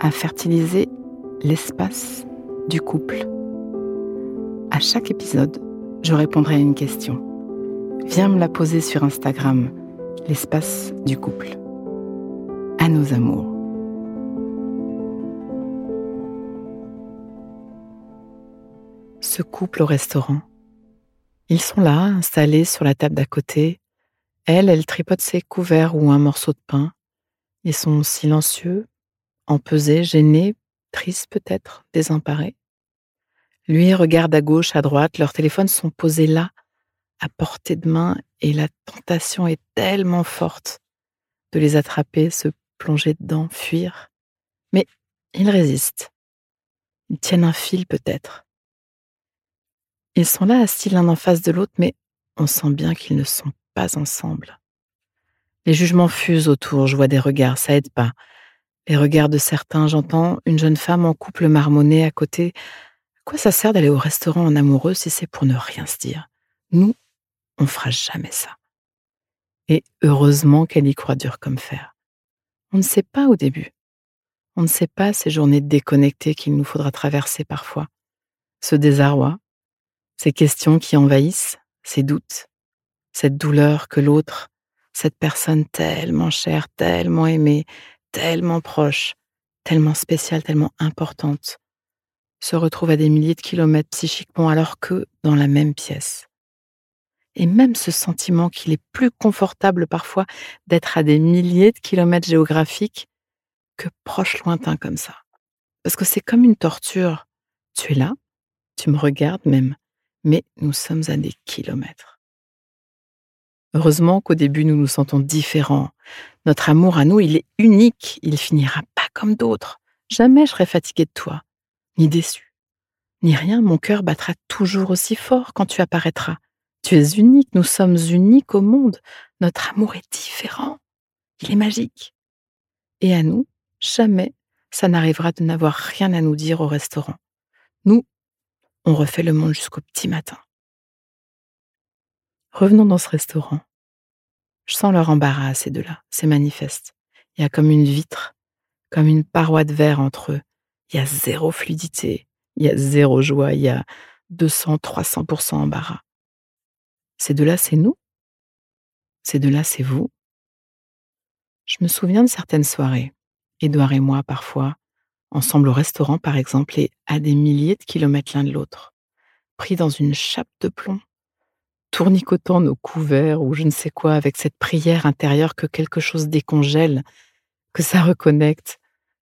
à fertiliser l'espace du couple. À chaque épisode, je répondrai à une question. Viens me la poser sur Instagram, l'espace du couple. À nos amours. Ce couple au restaurant. Ils sont là, installés sur la table d'à côté. Elle, elle tripote ses couverts ou un morceau de pain. Ils sont silencieux, empesés, gênés, tristes peut-être, désemparés. Lui regarde à gauche, à droite, leurs téléphones sont posés là, à portée de main, et la tentation est tellement forte de les attraper, se plonger dedans, fuir. Mais ils résistent. Ils tiennent un fil peut-être. Ils sont là assis l'un en face de l'autre, mais on sent bien qu'ils ne sont pas ensemble. Les jugements fusent autour, je vois des regards, ça aide pas. Les regards de certains, j'entends une jeune femme en couple marmonné à côté, quoi ça sert d'aller au restaurant en amoureux si c'est pour ne rien se dire? Nous, on fera jamais ça. Et heureusement qu'elle y croit dur comme fer. On ne sait pas au début. On ne sait pas ces journées déconnectées qu'il nous faudra traverser parfois. Ce désarroi, ces questions qui envahissent, ces doutes, cette douleur que l'autre, cette personne tellement chère, tellement aimée, tellement proche, tellement spéciale, tellement importante, se retrouve à des milliers de kilomètres psychiquement alors que dans la même pièce. Et même ce sentiment qu'il est plus confortable parfois d'être à des milliers de kilomètres géographiques que proche lointain comme ça. Parce que c'est comme une torture. Tu es là, tu me regardes même, mais nous sommes à des kilomètres. Heureusement qu'au début nous nous sentons différents. Notre amour à nous, il est unique, il finira pas comme d'autres. Jamais je serai fatiguée de toi ni déçu, ni rien, mon cœur battra toujours aussi fort quand tu apparaîtras. Tu es unique, nous sommes uniques au monde, notre amour est différent, il est magique. Et à nous, jamais ça n'arrivera de n'avoir rien à nous dire au restaurant. Nous, on refait le monde jusqu'au petit matin. Revenons dans ce restaurant. Je sens leur embarras, ces deux-là, c'est manifeste. Il y a comme une vitre, comme une paroi de verre entre eux, il y a zéro fluidité, il y a zéro joie, il y a 200, 300% embarras. Ces deux-là, c'est nous? Ces deux-là, c'est vous? Je me souviens de certaines soirées, Édouard et moi parfois, ensemble au restaurant par exemple, et à des milliers de kilomètres l'un de l'autre, pris dans une chape de plomb, tournicotant nos couverts ou je ne sais quoi avec cette prière intérieure que quelque chose décongèle, que ça reconnecte,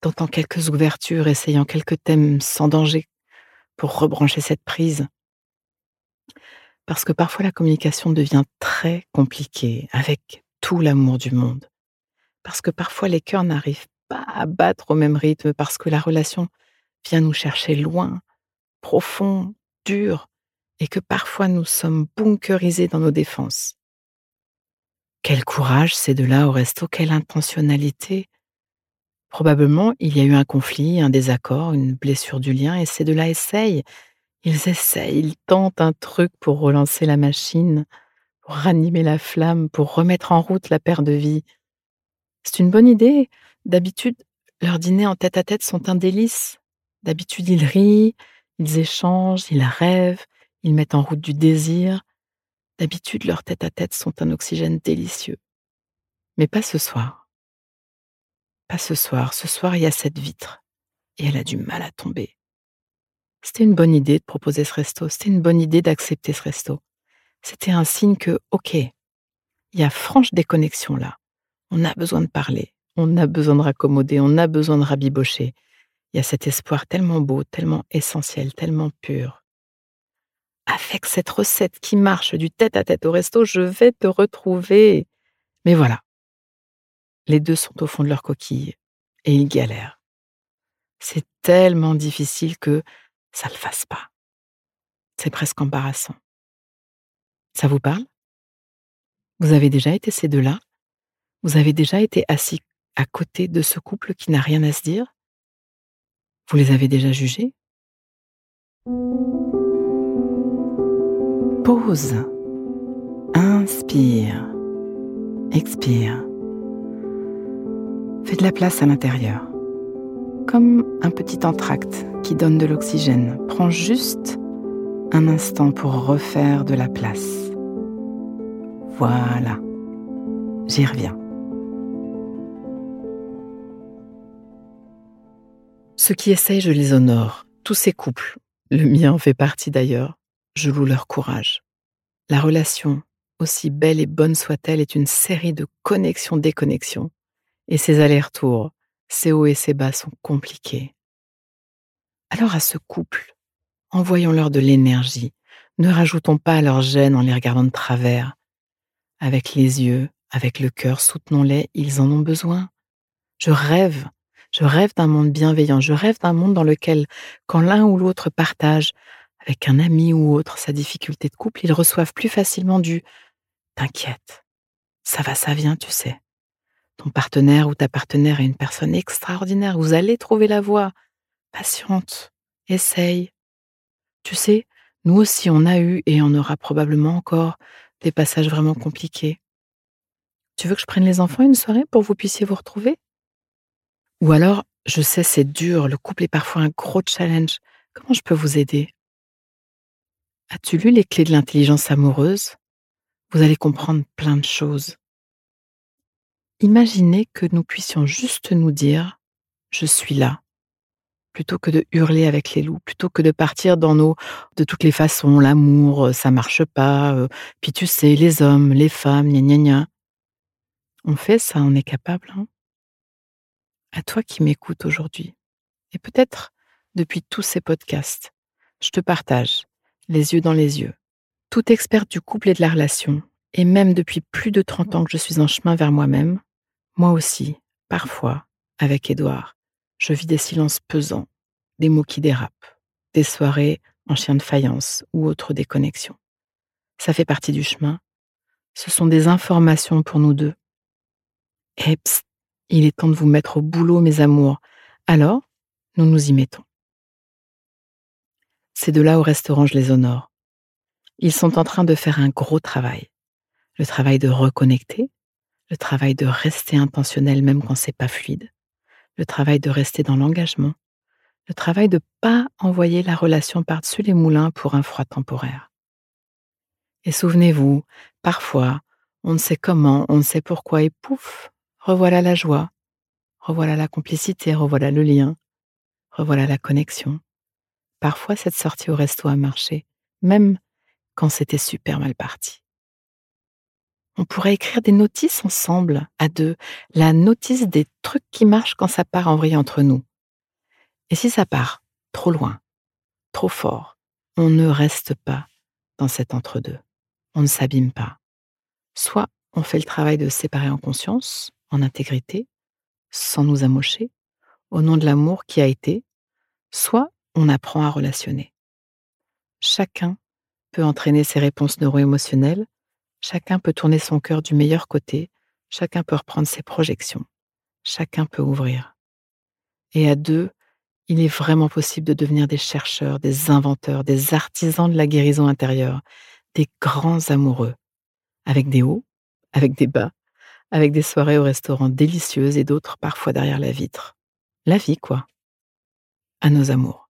tentant quelques ouvertures, essayant quelques thèmes sans danger pour rebrancher cette prise. Parce que parfois la communication devient très compliquée avec tout l'amour du monde. Parce que parfois les cœurs n'arrivent pas à battre au même rythme, parce que la relation vient nous chercher loin, profond, dur, et que parfois nous sommes bunkerisés dans nos défenses. Quel courage ces deux-là au resto, quelle intentionnalité, Probablement, il y a eu un conflit, un désaccord, une blessure du lien, et ces deux-là essayent. Ils essayent, ils tentent un truc pour relancer la machine, pour ranimer la flamme, pour remettre en route la paire de vie. C'est une bonne idée. D'habitude, leurs dîners en tête-à-tête sont un délice. D'habitude, ils rient, ils échangent, ils rêvent, ils mettent en route du désir. D'habitude, leurs tête-à-tête sont un oxygène délicieux. Mais pas ce soir. Pas ce soir. Ce soir, il y a cette vitre. et elle a du mal à tomber. C'était une bonne idée de proposer ce resto, c'était une bonne idée d'accepter ce resto. C'était un signe que, ok, il y a franche déconnexion là. On a besoin de parler, on a besoin de raccommoder, on a besoin de rabibocher. Il y a cet espoir tellement beau, tellement essentiel, tellement pur. Avec cette recette qui marche du tête à tête au resto, je vais te retrouver. Mais voilà. Les deux sont au fond de leur coquille et ils galèrent. C'est tellement difficile que ça ne le fasse pas. C'est presque embarrassant. Ça vous parle? Vous avez déjà été ces deux-là? Vous avez déjà été assis à côté de ce couple qui n'a rien à se dire? Vous les avez déjà jugés? Pause. Inspire. Expire. Fais de la place à l'intérieur. Comme un petit entracte qui donne de l'oxygène. Prends juste un instant pour refaire de la place. Voilà. J'y reviens. Ceux qui essayent, je les honore. Tous ces couples, le mien en fait partie d'ailleurs, je loue leur courage. La relation, aussi belle et bonne soit-elle, est une série de connexions-déconnexions. Et ces allers-retours, ces hauts et ces bas sont compliqués. Alors à ce couple, envoyons-leur de l'énergie. Ne rajoutons pas leur gêne en les regardant de travers. Avec les yeux, avec le cœur, soutenons-les, ils en ont besoin. Je rêve, je rêve d'un monde bienveillant, je rêve d'un monde dans lequel, quand l'un ou l'autre partage avec un ami ou autre sa difficulté de couple, ils reçoivent plus facilement du T'inquiète, ça va, ça vient, tu sais. Ton partenaire ou ta partenaire est une personne extraordinaire, vous allez trouver la voie. Patiente, essaye. Tu sais, nous aussi on a eu et on aura probablement encore des passages vraiment compliqués. Tu veux que je prenne les enfants une soirée pour que vous puissiez vous retrouver? Ou alors, je sais, c'est dur, le couple est parfois un gros challenge. Comment je peux vous aider? As-tu lu les clés de l'intelligence amoureuse? Vous allez comprendre plein de choses. Imaginez que nous puissions juste nous dire ⁇ Je suis là ⁇ plutôt que de hurler avec les loups, plutôt que de partir dans nos de toutes les façons, l'amour, euh, ça marche pas, euh, puis tu sais, les hommes, les femmes, gna gna gna. On fait ça, on est capable. Hein? À toi qui m'écoutes aujourd'hui, et peut-être depuis tous ces podcasts, je te partage, les yeux dans les yeux, toute experte du couple et de la relation, et même depuis plus de 30 ans que je suis en chemin vers moi-même, moi aussi, parfois, avec Édouard, je vis des silences pesants, des mots qui dérapent, des soirées en chien de faïence ou autres déconnexions. Ça fait partie du chemin. Ce sont des informations pour nous deux. Et il est temps de vous mettre au boulot, mes amours. Alors, nous nous y mettons. Ces deux-là au restaurant, je les honore. Ils sont en train de faire un gros travail. Le travail de reconnecter, le travail de rester intentionnel même quand c'est pas fluide, le travail de rester dans l'engagement, le travail de pas envoyer la relation par-dessus les moulins pour un froid temporaire. Et souvenez-vous, parfois, on ne sait comment, on ne sait pourquoi, et pouf, revoilà la joie, revoilà la complicité, revoilà le lien, revoilà la connexion. Parfois, cette sortie au resto a marché, même quand c'était super mal parti. On pourrait écrire des notices ensemble, à deux, la notice des trucs qui marchent quand ça part en vrille entre nous. Et si ça part trop loin, trop fort, on ne reste pas dans cet entre-deux. On ne s'abîme pas. Soit on fait le travail de séparer en conscience, en intégrité, sans nous amocher, au nom de l'amour qui a été, soit on apprend à relationner. Chacun peut entraîner ses réponses neuro-émotionnelles Chacun peut tourner son cœur du meilleur côté, chacun peut reprendre ses projections, chacun peut ouvrir. Et à deux, il est vraiment possible de devenir des chercheurs, des inventeurs, des artisans de la guérison intérieure, des grands amoureux, avec des hauts, avec des bas, avec des soirées au restaurant délicieuses et d'autres parfois derrière la vitre. La vie, quoi. À nos amours.